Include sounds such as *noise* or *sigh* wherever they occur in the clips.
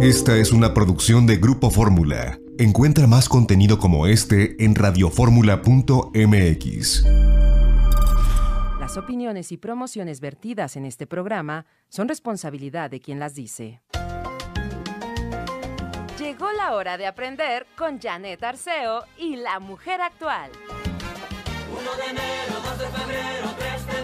Esta es una producción de Grupo Fórmula. Encuentra más contenido como este en radioformula.mx. Las opiniones y promociones vertidas en este programa son responsabilidad de quien las dice. Llegó la hora de aprender con Janet Arceo y la mujer actual. 1 de enero, 2 de febrero, 3 de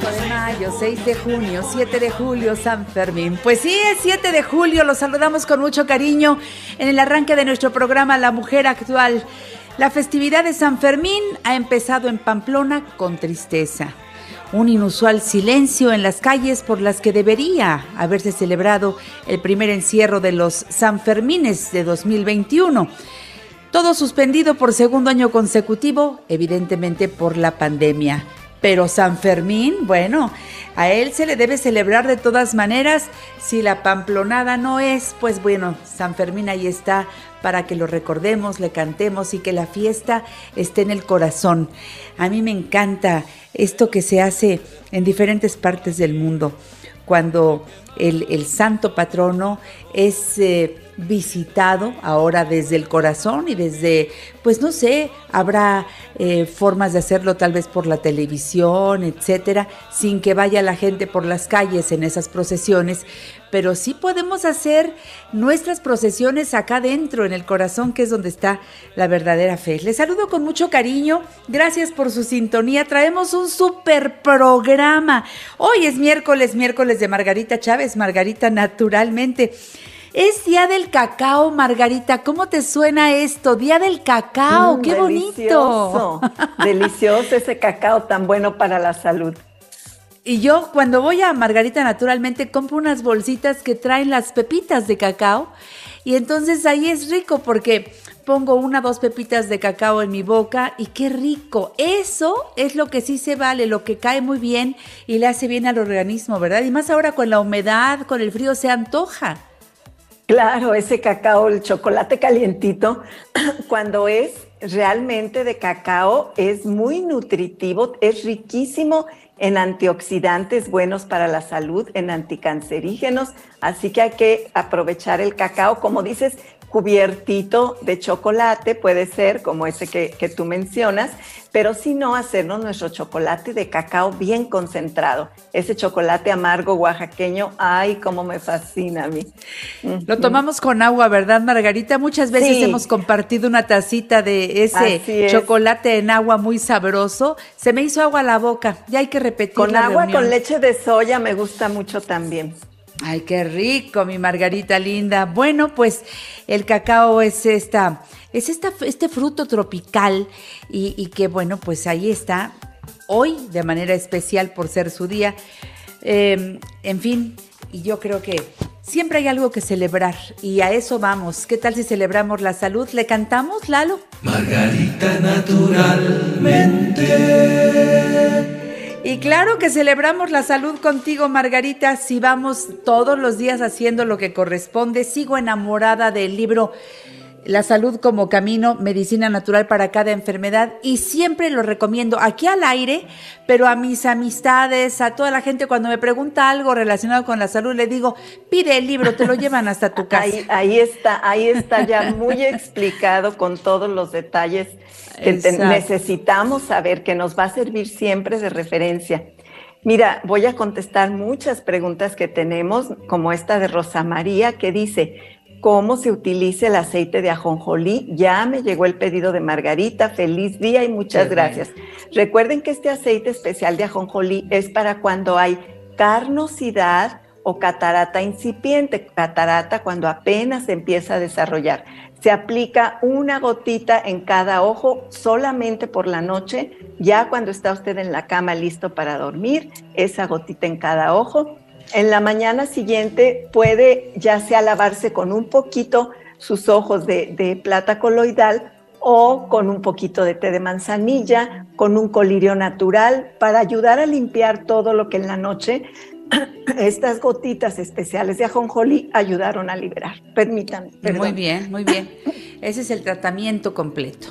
5 de mayo, 5 de mayo, 6 de junio, 7 de julio, San Fermín. Pues sí, es 7 de julio, los saludamos con mucho cariño en el arranque de nuestro programa La Mujer Actual. La festividad de San Fermín ha empezado en Pamplona con tristeza. Un inusual silencio en las calles por las que debería haberse celebrado el primer encierro de los San Fermines de 2021. Todo suspendido por segundo año consecutivo, evidentemente por la pandemia. Pero San Fermín, bueno, a él se le debe celebrar de todas maneras. Si la pamplonada no es, pues bueno, San Fermín ahí está para que lo recordemos, le cantemos y que la fiesta esté en el corazón. A mí me encanta esto que se hace en diferentes partes del mundo, cuando el, el santo patrono es... Eh, visitado ahora desde el corazón y desde, pues no sé, habrá eh, formas de hacerlo tal vez por la televisión, etcétera, sin que vaya la gente por las calles en esas procesiones, pero sí podemos hacer nuestras procesiones acá dentro, en el corazón, que es donde está la verdadera fe. Les saludo con mucho cariño, gracias por su sintonía, traemos un super programa. Hoy es miércoles, miércoles de Margarita Chávez, Margarita naturalmente. Es Día del Cacao, Margarita. ¿Cómo te suena esto? Día del Cacao, Mm, qué delicioso, bonito. Delicioso ese cacao tan bueno para la salud. Y yo cuando voy a Margarita naturalmente compro unas bolsitas que traen las pepitas de cacao y entonces ahí es rico porque pongo una dos pepitas de cacao en mi boca y qué rico. Eso es lo que sí se vale, lo que cae muy bien y le hace bien al organismo, ¿verdad? Y más ahora con la humedad, con el frío se antoja. Claro, ese cacao, el chocolate calientito, *clears throat* cuando es realmente de cacao, es muy nutritivo, es riquísimo en antioxidantes buenos para la salud, en anticancerígenos, así que hay que aprovechar el cacao, como dices, cubiertito de chocolate, puede ser como ese que, que, tú mencionas, pero si no, hacernos nuestro chocolate de cacao bien concentrado. Ese chocolate amargo oaxaqueño, ay, cómo me fascina a mí. Lo tomamos con agua, ¿verdad, Margarita? Muchas veces sí. hemos compartido una tacita de ese chocolate en agua muy sabroso. Se me hizo agua a la boca, ya hay que repetir. Con la agua, reunión. con leche de soya me gusta mucho también. Ay, qué rico, mi Margarita linda. Bueno, pues el cacao es esta, es esta, este fruto tropical y, que bueno, pues ahí está hoy de manera especial por ser su día. Eh, en fin, y yo creo que siempre hay algo que celebrar y a eso vamos. ¿Qué tal si celebramos la salud? ¿Le cantamos, Lalo? Margarita naturalmente. Y claro que celebramos la salud contigo, Margarita, si vamos todos los días haciendo lo que corresponde. Sigo enamorada del libro La salud como camino, medicina natural para cada enfermedad y siempre lo recomiendo aquí al aire, pero a mis amistades, a toda la gente cuando me pregunta algo relacionado con la salud, le digo, pide el libro, te lo llevan hasta tu *laughs* casa. Ahí, ahí está, ahí está ya muy explicado con todos los detalles que te, necesitamos saber, que nos va a servir siempre de referencia. Mira, voy a contestar muchas preguntas que tenemos, como esta de Rosa María, que dice, ¿cómo se utiliza el aceite de ajonjolí? Ya me llegó el pedido de Margarita, feliz día y muchas Qué gracias. Recuerden que este aceite especial de ajonjolí es para cuando hay carnosidad o catarata incipiente, catarata cuando apenas empieza a desarrollar. Se aplica una gotita en cada ojo solamente por la noche, ya cuando está usted en la cama listo para dormir, esa gotita en cada ojo. En la mañana siguiente puede ya sea lavarse con un poquito sus ojos de, de plata coloidal o con un poquito de té de manzanilla, con un colirio natural para ayudar a limpiar todo lo que en la noche *clears throat* estas gotitas especiales de ajonjolí ayudaron a liberar. Permítanme. Perdón. Muy bien, muy bien. Ese es el tratamiento completo.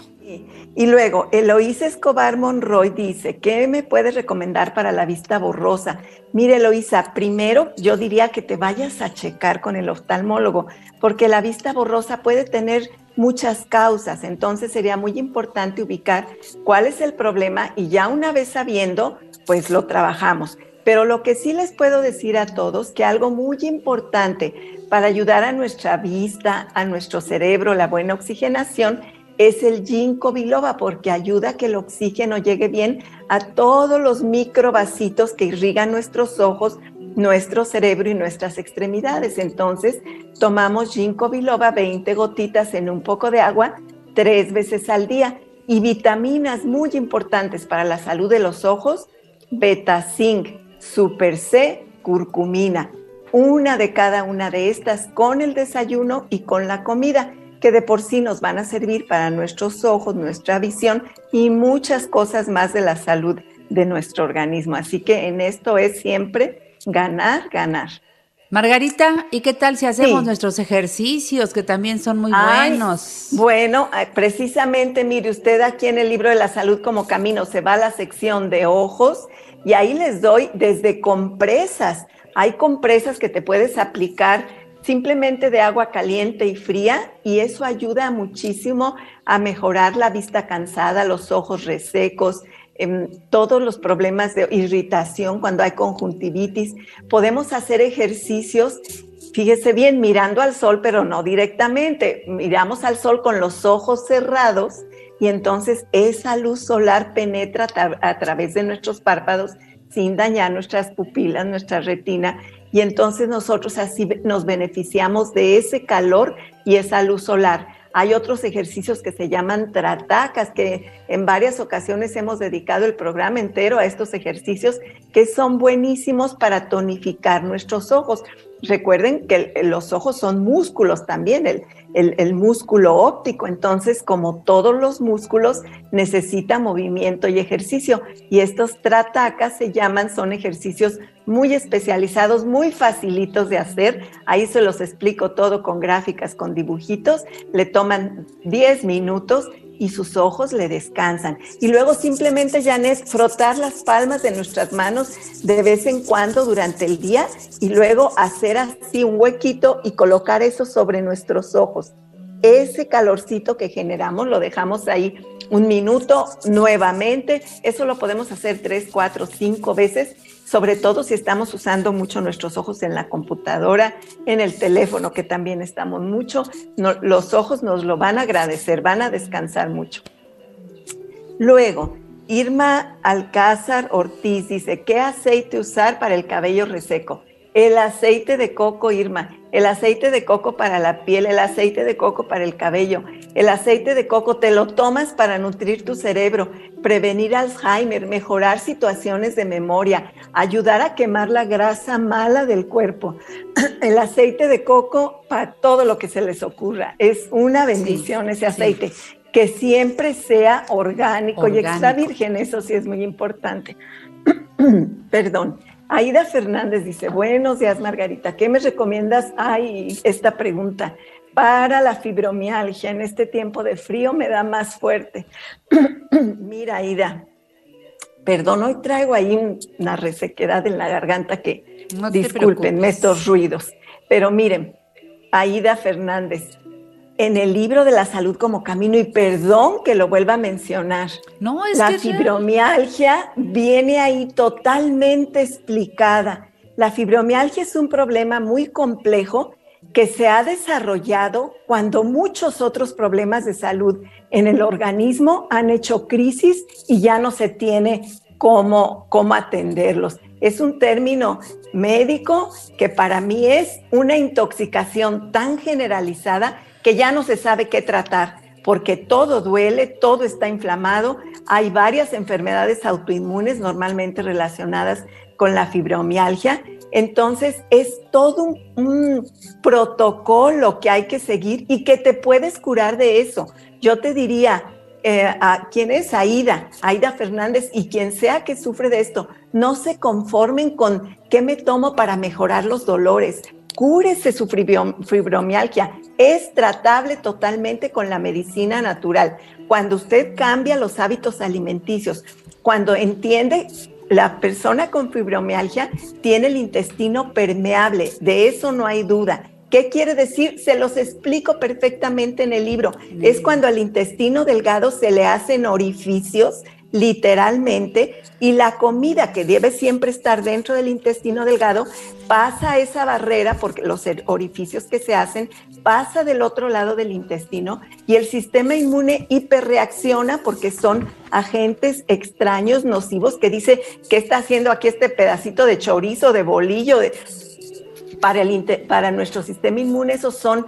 Y, luego, Eloísa Escobar Monroy dice, ¿qué me puedes recomendar para la vista borrosa? Mire, Eloísa, primero yo diría que te vayas a checar con el oftalmólogo, porque la vista borrosa puede tener muchas causas, entonces sería muy importante ubicar cuál es el problema y ya una vez sabiendo, pues lo trabajamos. Pero lo que sí les puedo decir a todos, que algo muy importante para ayudar a nuestra vista, a nuestro cerebro, la buena oxigenación, es el ginkgo biloba porque ayuda a que el oxígeno llegue bien a todos los microvasitos que irrigan nuestros ojos, nuestro cerebro y nuestras extremidades. Entonces, tomamos ginkgo biloba 20 gotitas en un poco de agua tres veces al día y vitaminas muy importantes para la salud de los ojos, beta zinc, super C, curcumina. Una de cada una de estas con el desayuno y con la comida que de por sí nos van a servir para nuestros ojos, nuestra visión y muchas cosas más de la salud de nuestro organismo. Así que en esto es siempre ganar, ganar. Margarita, ¿y qué tal si hacemos nuestros ejercicios que también son muy buenos? Bueno, eh, precisamente, mire usted aquí en el libro de la salud como camino se va a la sección de ojos y ahí les doy desde compresas. Hay compresas que te puedes aplicar simplemente de agua caliente y fría y eso ayuda muchísimo a mejorar la vista cansada, los ojos resecos, em, todos los problemas de irritación cuando hay conjuntivitis. Podemos hacer ejercicios, fíjese bien, mirando al sol, pero no directamente. Miramos al sol con los ojos cerrados y entonces esa luz solar penetra a través de nuestros párpados sin dañar nuestras pupilas, nuestra retina y entonces nosotros así nos beneficiamos de ese calor y esa luz solar. Hay otros ejercicios que se llaman tratacas, que en varias ocasiones hemos dedicado el programa entero a estos ejercicios que son buenísimos para tonificar nuestros ojos. Recuerden que los ojos son músculos también, el, el, músculo óptico. Entonces, como todos los músculos, necesita movimiento y ejercicio. Y estos tratacas se llaman, son ejercicios muy especializados, muy facilitos de hacer. Ahí se los explico todo con gráficas, con dibujitos. Le toman 10 minutos y sus ojos le descansan. Y luego simplemente, Janet, frotar las palmas de nuestras manos de vez en cuando durante el día y luego hacer así un huequito y colocar eso sobre nuestros ojos. Ese calorcito que generamos lo dejamos ahí un minuto nuevamente. Eso lo podemos hacer tres, cuatro, cinco veces sobre todo si estamos usando mucho nuestros ojos en la computadora, en el teléfono, que también estamos mucho, los ojos nos lo van a agradecer, van a descansar mucho. Luego, Irma Alcázar Ortiz dice, ¿qué aceite usar para el cabello reseco? El aceite de coco, Irma, el aceite de coco para la piel, el aceite de coco para el cabello, el aceite de coco te lo tomas para nutrir tu cerebro, prevenir Alzheimer, mejorar situaciones de memoria, ayudar a quemar la grasa mala del cuerpo. *clears throat* El aceite de coco para todo lo que se les ocurra. Es una bendición ese aceite. Que siempre sea orgánico, orgánico y extra virgen, eso sí es muy importante. *clears throat* Perdón. Aida Fernández dice, buenos días Margarita, ¿qué me recomiendas? Ay, esta pregunta. Para la fibromialgia en este tiempo de frío me da más fuerte. *clears throat* Mira, Aida, perdón, hoy traigo ahí una resequedad en la garganta que disculpen estos ruidos. Pero miren, Aida Fernández, en el libro de la salud como camino, y perdón que lo vuelva a mencionar, no, es la fibromialgia viene ahí totalmente explicada. La fibromialgia es un problema muy complejo que se ha desarrollado cuando muchos otros problemas de salud en el organismo han hecho crisis y ya no se tiene cómo, cómo atenderlos. Es un término médico que para mí es una intoxicación tan generalizada que ya no se sabe qué tratar, porque todo duele, todo está inflamado. Hay varias enfermedades autoinmunes normalmente relacionadas con la fibromialgia. Entonces es todo un, protocolo que hay que seguir y que te puedes curar de eso. Yo te diría, eh, a quién es Aida, Aida Fernández y quien sea que sufre de esto, no se conformen con qué me tomo para mejorar los dolores cúrese su fibromialgia. Es tratable totalmente con la medicina natural. Cuando usted cambia los hábitos alimenticios, cuando entiende la persona con fibromialgia tiene el intestino permeable, de eso no hay duda. ¿Qué quiere decir? Se los explico perfectamente en el libro. Es cuando al intestino delgado se le hacen orificios literalmente, y la comida que debe siempre estar dentro del intestino delgado pasa esa barrera, porque los orificios que se hacen, pasa del otro lado del intestino y el sistema inmune hiperreacciona porque son agentes extraños, nocivos, que dice, ¿qué está haciendo aquí este pedacito de chorizo, de bolillo? De... Para, el, para nuestro sistema inmune esos son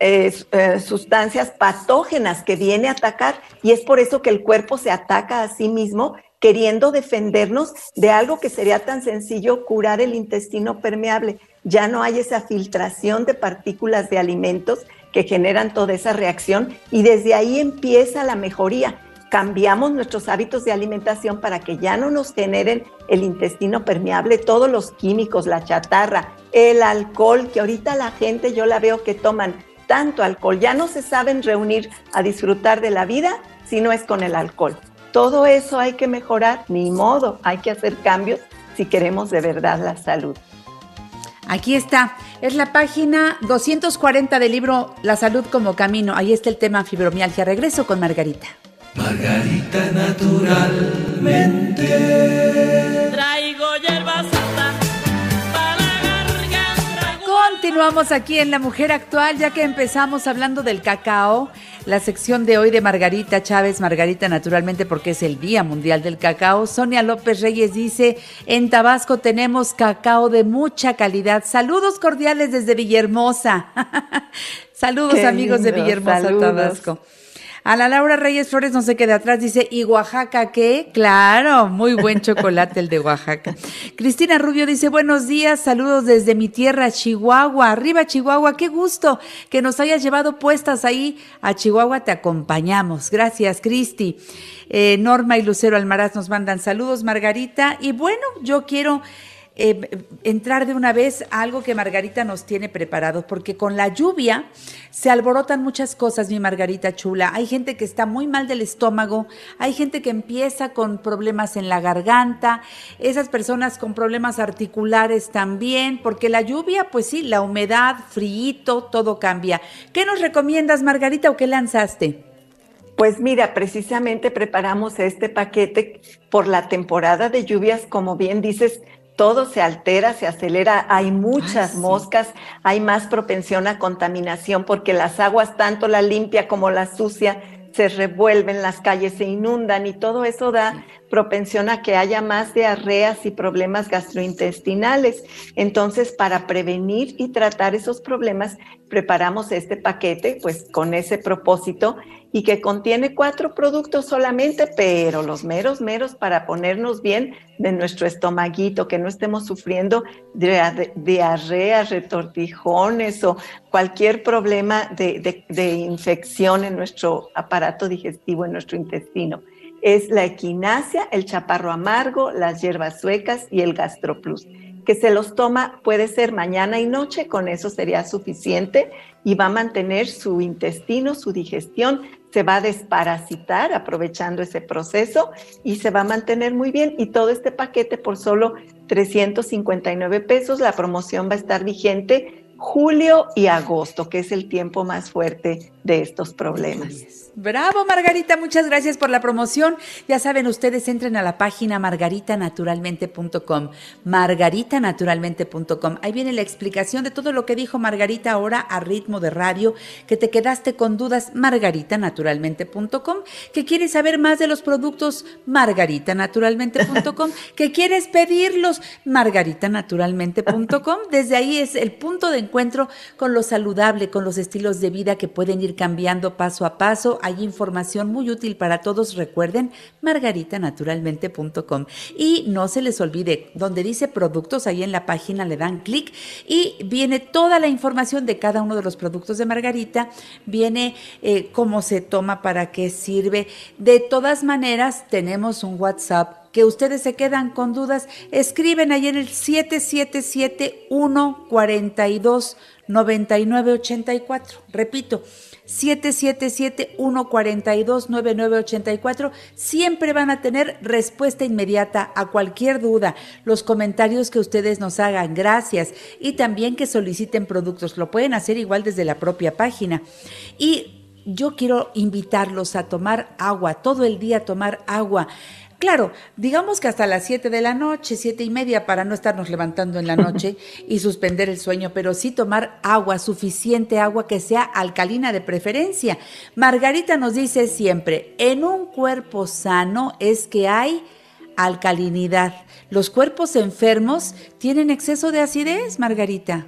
eh, sustancias patógenas que viene a atacar y es por eso que el cuerpo se ataca a sí mismo queriendo defendernos de algo que sería tan sencillo curar el intestino permeable. Ya no hay esa filtración de partículas de alimentos que generan toda esa reacción y desde ahí empieza la mejoría. Cambiamos nuestros hábitos de alimentación para que ya no nos generen el intestino permeable, todos los químicos, la chatarra, el alcohol, que ahorita la gente yo la veo que toman tanto alcohol. Ya no se saben reunir a disfrutar de la vida si no es con el alcohol. Todo eso hay que mejorar, ni modo, hay que hacer cambios si queremos de verdad la salud. Aquí está, es la página 240 del libro La salud como camino. Ahí está el tema fibromialgia. Regreso con Margarita. Margarita naturalmente. Continuamos aquí en La Mujer Actual, ya que empezamos hablando del cacao. La sección de hoy de Margarita Chávez, Margarita naturalmente porque es el Día Mundial del Cacao. Sonia López Reyes dice, en Tabasco tenemos cacao de mucha calidad. Saludos cordiales desde Villahermosa. *laughs* Saludos amigos de Villahermosa, Tabasco. A la Laura Reyes Flores no se queda atrás, dice, ¿y Oaxaca qué? Claro, muy buen chocolate el de Oaxaca. *laughs* Cristina Rubio dice, buenos días, saludos desde mi tierra, Chihuahua. Arriba, Chihuahua, qué gusto que nos hayas llevado puestas ahí a Chihuahua, te acompañamos. Gracias, Cristi. Eh, Norma y Lucero Almaraz nos mandan saludos, Margarita. Y bueno, yo quiero... Eh, entrar de una vez a algo que Margarita nos tiene preparado, porque con la lluvia se alborotan muchas cosas, mi Margarita chula. Hay gente que está muy mal del estómago, hay gente que empieza con problemas en la garganta, esas personas con problemas articulares también, porque la lluvia, pues sí, la humedad, frío, todo cambia. ¿Qué nos recomiendas, Margarita, o qué lanzaste? Pues mira, precisamente preparamos este paquete por la temporada de lluvias, como bien dices, todo se altera, se acelera, hay muchas moscas, hay más propensión a contaminación porque las aguas, tanto la limpia como la sucia, se revuelven, las calles se inundan y todo eso da propensión a que haya más diarreas y problemas gastrointestinales. Entonces, para prevenir y tratar esos problemas, preparamos este paquete, pues con ese propósito y que contiene cuatro productos solamente, pero los meros, meros para ponernos bien de nuestro estomaguito, que no estemos sufriendo diarrea, retortijones o cualquier problema de, de infección en nuestro aparato digestivo, en nuestro intestino. Es la equinacia, el chaparro amargo, las hierbas suecas y el gastroplus que se los toma puede ser mañana y noche, con eso sería suficiente y va a mantener su intestino, su digestión, se va a desparasitar aprovechando ese proceso y se va a mantener muy bien. Y todo este paquete por solo 359 pesos, la promoción va a estar vigente julio y agosto, que es el tiempo más fuerte de estos problemas. Bravo, Margarita, muchas gracias por la promoción. Ya saben, ustedes entren a la página margaritanaturalmente.com, margaritanaturalmente.com. Ahí viene la explicación de todo lo que dijo Margarita ahora a ritmo de radio, que te quedaste con dudas, margaritanaturalmente.com, que quieres saber más de los productos, margaritanaturalmente.com, *laughs* que quieres pedirlos, margaritanaturalmente.com. Desde ahí es el punto de encuentro con lo saludable, con los estilos de vida que pueden ir cambiando paso a paso. Hay información muy útil para todos. Recuerden, margaritanaturalmente.com. Y no se les olvide, donde dice productos, ahí en la página le dan clic y viene toda la información de cada uno de los productos de Margarita. Viene eh, cómo se toma, para qué sirve. De todas maneras, tenemos un WhatsApp que ustedes se quedan con dudas, escriben ahí en el 777 142 9984. Repito, 777-142-9984. Siempre van a tener respuesta inmediata a cualquier duda, los comentarios que ustedes nos hagan. Gracias. Y también que soliciten productos. Lo pueden hacer igual desde la propia página. Y yo quiero invitarlos a tomar agua, todo el día tomar agua. Claro, digamos que hasta las 7 de la noche, siete y media, para no estarnos levantando en la noche *laughs* y suspender el sueño, pero sí tomar agua, suficiente agua que sea alcalina de preferencia. Margarita nos dice siempre, en un cuerpo sano es que hay alcalinidad. Los cuerpos enfermos tienen exceso de acidez, Margarita.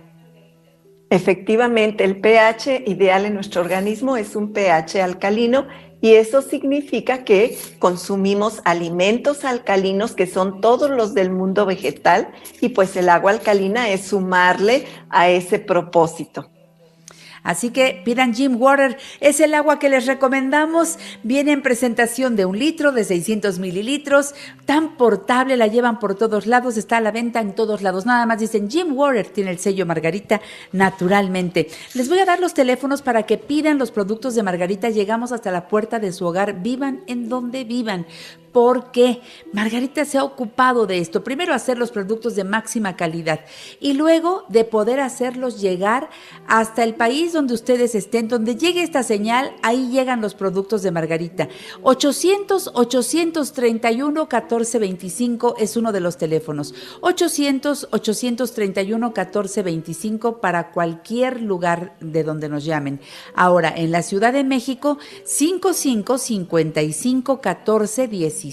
Efectivamente, el pH ideal en nuestro organismo es un pH alcalino y eso significa que consumimos alimentos alcalinos que son todos los del mundo vegetal y pues el agua alcalina es sumarle a ese propósito. Así que pidan Jim Water, es el agua que les recomendamos. Viene en presentación de un litro, de 600 mililitros, tan portable, la llevan por todos lados, está a la venta en todos lados. Nada más dicen Jim Water, tiene el sello Margarita naturalmente. Les voy a dar los teléfonos para que pidan los productos de Margarita. Llegamos hasta la puerta de su hogar, vivan en donde vivan porque Margarita se ha ocupado de esto. Primero hacer los productos de máxima calidad y luego de poder hacerlos llegar hasta el país donde ustedes estén, donde llegue esta señal, ahí llegan los productos de Margarita. 800 831 1425 es uno de los teléfonos. 800 831 1425 para cualquier lugar de donde nos llamen. Ahora, en la Ciudad de México, 55 55 14 17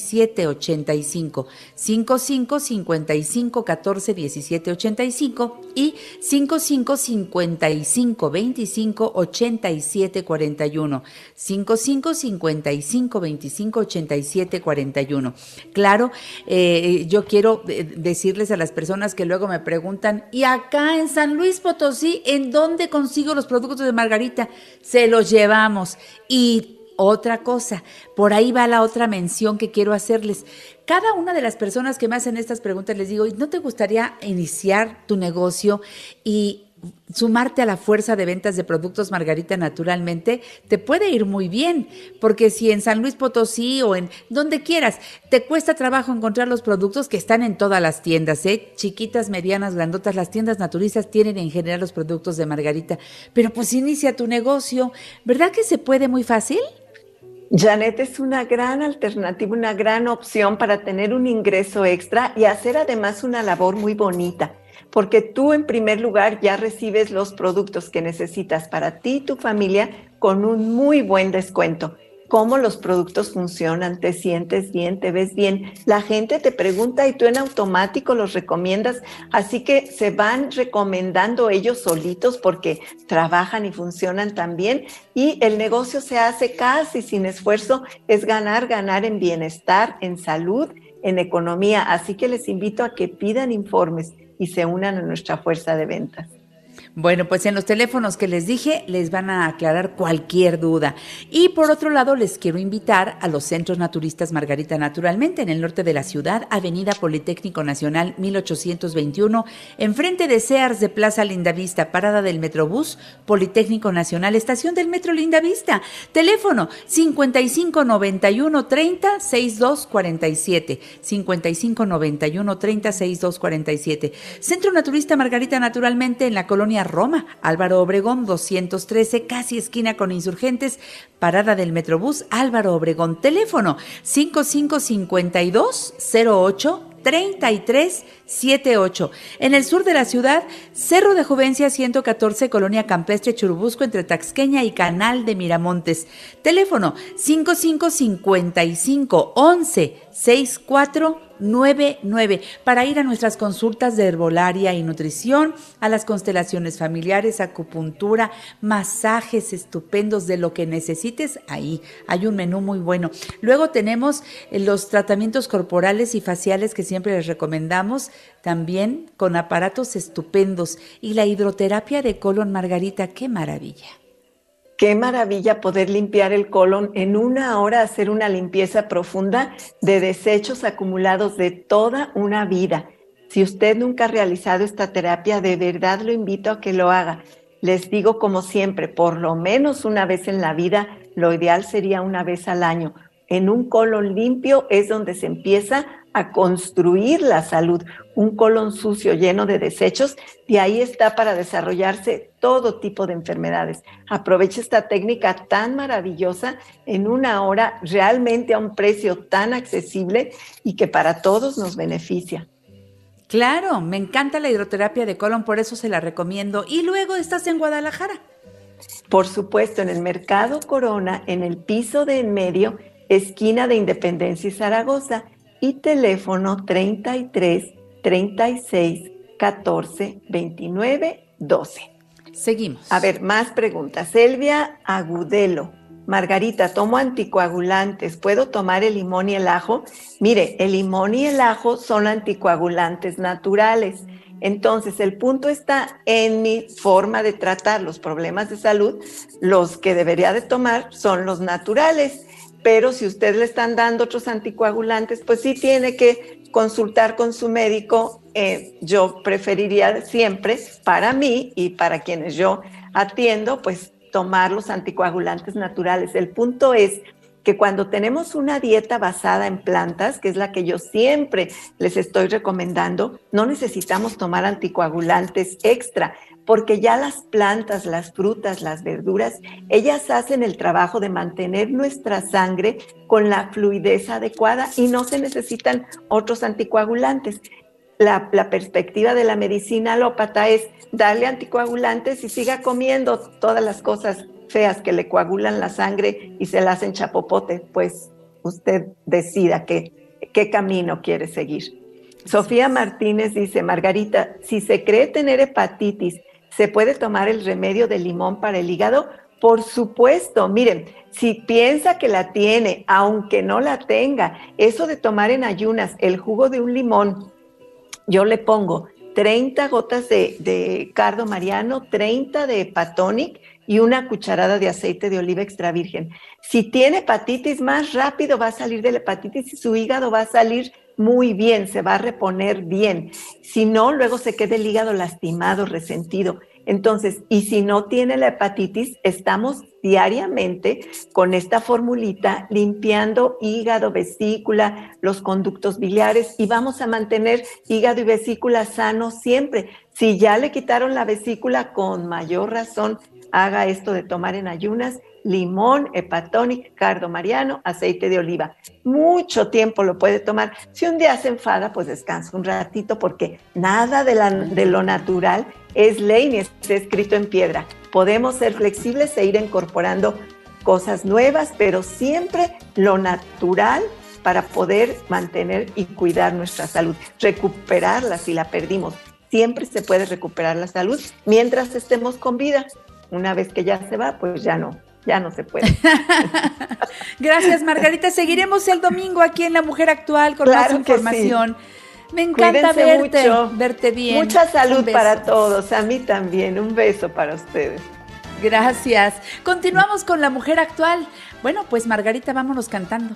85 55 55 14 17 85 y 55 55 25 87 41 55 55 25 87 41 claro eh, yo quiero eh, decirles a las personas que luego me preguntan y acá en San Luis Potosí en dónde consigo los productos de Margarita se los llevamos. Y otra cosa, por ahí va la otra mención que quiero hacerles. Cada una de las personas que me hacen estas preguntas les digo, ¿no te gustaría iniciar tu negocio y sumarte a la fuerza de ventas de productos Margarita naturalmente, te puede ir muy bien, porque si en San Luis Potosí o en donde quieras, te cuesta trabajo encontrar los productos que están en todas las tiendas, ¿eh? chiquitas, medianas, grandotas, las tiendas naturistas tienen en general los productos de Margarita, pero pues inicia tu negocio, ¿verdad que se puede muy fácil? Janet es una gran alternativa, una gran opción para tener un ingreso extra y hacer además una labor muy bonita, porque tú en primer lugar ya recibes los productos que necesitas para ti y tu familia con un muy buen descuento cómo los productos funcionan, te sientes bien, te ves bien. La gente te pregunta y tú en automático los recomiendas, así que se van recomendando ellos solitos porque trabajan y funcionan tan bien y el negocio se hace casi sin esfuerzo, es ganar, ganar en bienestar, en salud, en economía. Así que les invito a que pidan informes y se unan a nuestra fuerza de ventas. Bueno, pues en los teléfonos que les dije les van a aclarar cualquier duda. Y por otro lado, les quiero invitar a los centros naturistas Margarita Naturalmente en el norte de la ciudad, Avenida Politécnico Nacional 1821, enfrente de Sears de Plaza Lindavista, parada del Metrobús, Politécnico Nacional, estación del Metro Lindavista. Teléfono 5591 30 6247. 5591 30 6247. Centro Naturista Margarita Naturalmente en la colonia Roma, Álvaro Obregón 213, casi esquina con insurgentes, parada del Metrobús Álvaro Obregón, teléfono 5552 08 3378. En el sur de la ciudad, Cerro de Juvencia 114, Colonia Campestre Churubusco, entre Taxqueña y Canal de Miramontes. Teléfono 5555 11 6499 para ir a nuestras consultas de herbolaria y nutrición, a las constelaciones familiares, acupuntura, masajes estupendos de lo que necesites. Ahí hay un menú muy bueno. Luego tenemos eh, los tratamientos corporales y faciales que siempre les recomendamos, también con aparatos estupendos y la hidroterapia de colon margarita, qué maravilla. Qué maravilla poder limpiar el colon en una hora, hacer una limpieza profunda de desechos acumulados de toda una vida. Si usted nunca ha realizado esta terapia, de verdad lo invito a que lo haga. Les digo como siempre, por lo menos una vez en la vida, lo ideal sería una vez al año. En un colon limpio es donde se empieza a construir la salud. Un colon sucio lleno de desechos, y ahí está para desarrollarse todo tipo de enfermedades. Aproveche esta técnica tan maravillosa en una hora, realmente a un precio tan accesible y que para todos nos beneficia. Claro, me encanta la hidroterapia de colon, por eso se la recomiendo. Y luego estás en Guadalajara. Por supuesto, en el Mercado Corona, en el piso de en medio, esquina de Independencia y Zaragoza y teléfono 33 36 14 29 12. Seguimos. A ver, más preguntas. Selvia Agudelo. Margarita, tomo anticoagulantes. ¿Puedo tomar el limón y el ajo? Mire, el limón y el ajo son anticoagulantes naturales. Entonces, el punto está en mi forma de tratar los problemas de salud. Los que debería de tomar son los naturales pero si usted le están dando otros anticoagulantes, pues sí tiene que consultar con su médico. Eh, yo preferiría siempre, para mí y para quienes yo atiendo, pues tomar los anticoagulantes naturales. El punto es que cuando tenemos una dieta basada en plantas, que es la que yo siempre les estoy recomendando, no necesitamos tomar anticoagulantes extra porque ya las plantas, las frutas, las verduras, ellas hacen el trabajo de mantener nuestra sangre con la fluidez adecuada y no se necesitan otros anticoagulantes. La, perspectiva de la medicina alópata es darle anticoagulantes y siga comiendo todas las cosas feas que le coagulan la sangre y se la hacen chapopote, pues usted decida qué, qué camino quiere seguir. Sofía Martínez dice, Margarita, si se cree tener hepatitis, ¿Se puede tomar el remedio de limón para el hígado? Por supuesto, miren, si piensa que la tiene, aunque no la tenga, eso de tomar en ayunas el jugo de un limón, yo le pongo 30 gotas de, cardo mariano, 30 de hepatonic y una cucharada de aceite de oliva extra virgen. Si tiene hepatitis, más rápido va a salir de la hepatitis y su hígado va a salir muy bien, se va a reponer bien. Si no, luego se queda el hígado lastimado, resentido. Entonces, y si no tiene la hepatitis, estamos diariamente con esta formulita limpiando hígado, vesícula, los conductos biliares y vamos a mantener hígado y vesícula sanos siempre. Si ya le quitaron la vesícula, con mayor razón, haga esto de tomar en ayunas limón, hepatonic, cardo mariano, aceite de oliva. Mucho tiempo lo puede tomar. Si un día se enfada, pues descansa un ratito porque nada de, de lo natural es ley ni está escrito en piedra. Podemos ser flexibles e ir incorporando cosas nuevas, pero siempre lo natural para poder mantener y cuidar nuestra salud, recuperarla si la perdimos. Siempre se puede recuperar la salud mientras estemos con vida. Una vez que ya se va, pues ya no, ya no se puede. *laughs* Gracias, Margarita. Seguiremos el domingo aquí en La Mujer Actual con más información. Me encanta verte, verte bien. Mucha salud para todos, a mí también. Un beso para ustedes. Gracias. Continuamos con La Mujer Actual. Bueno, pues Margarita, vámonos cantando.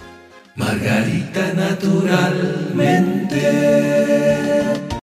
Margarita naturalmente.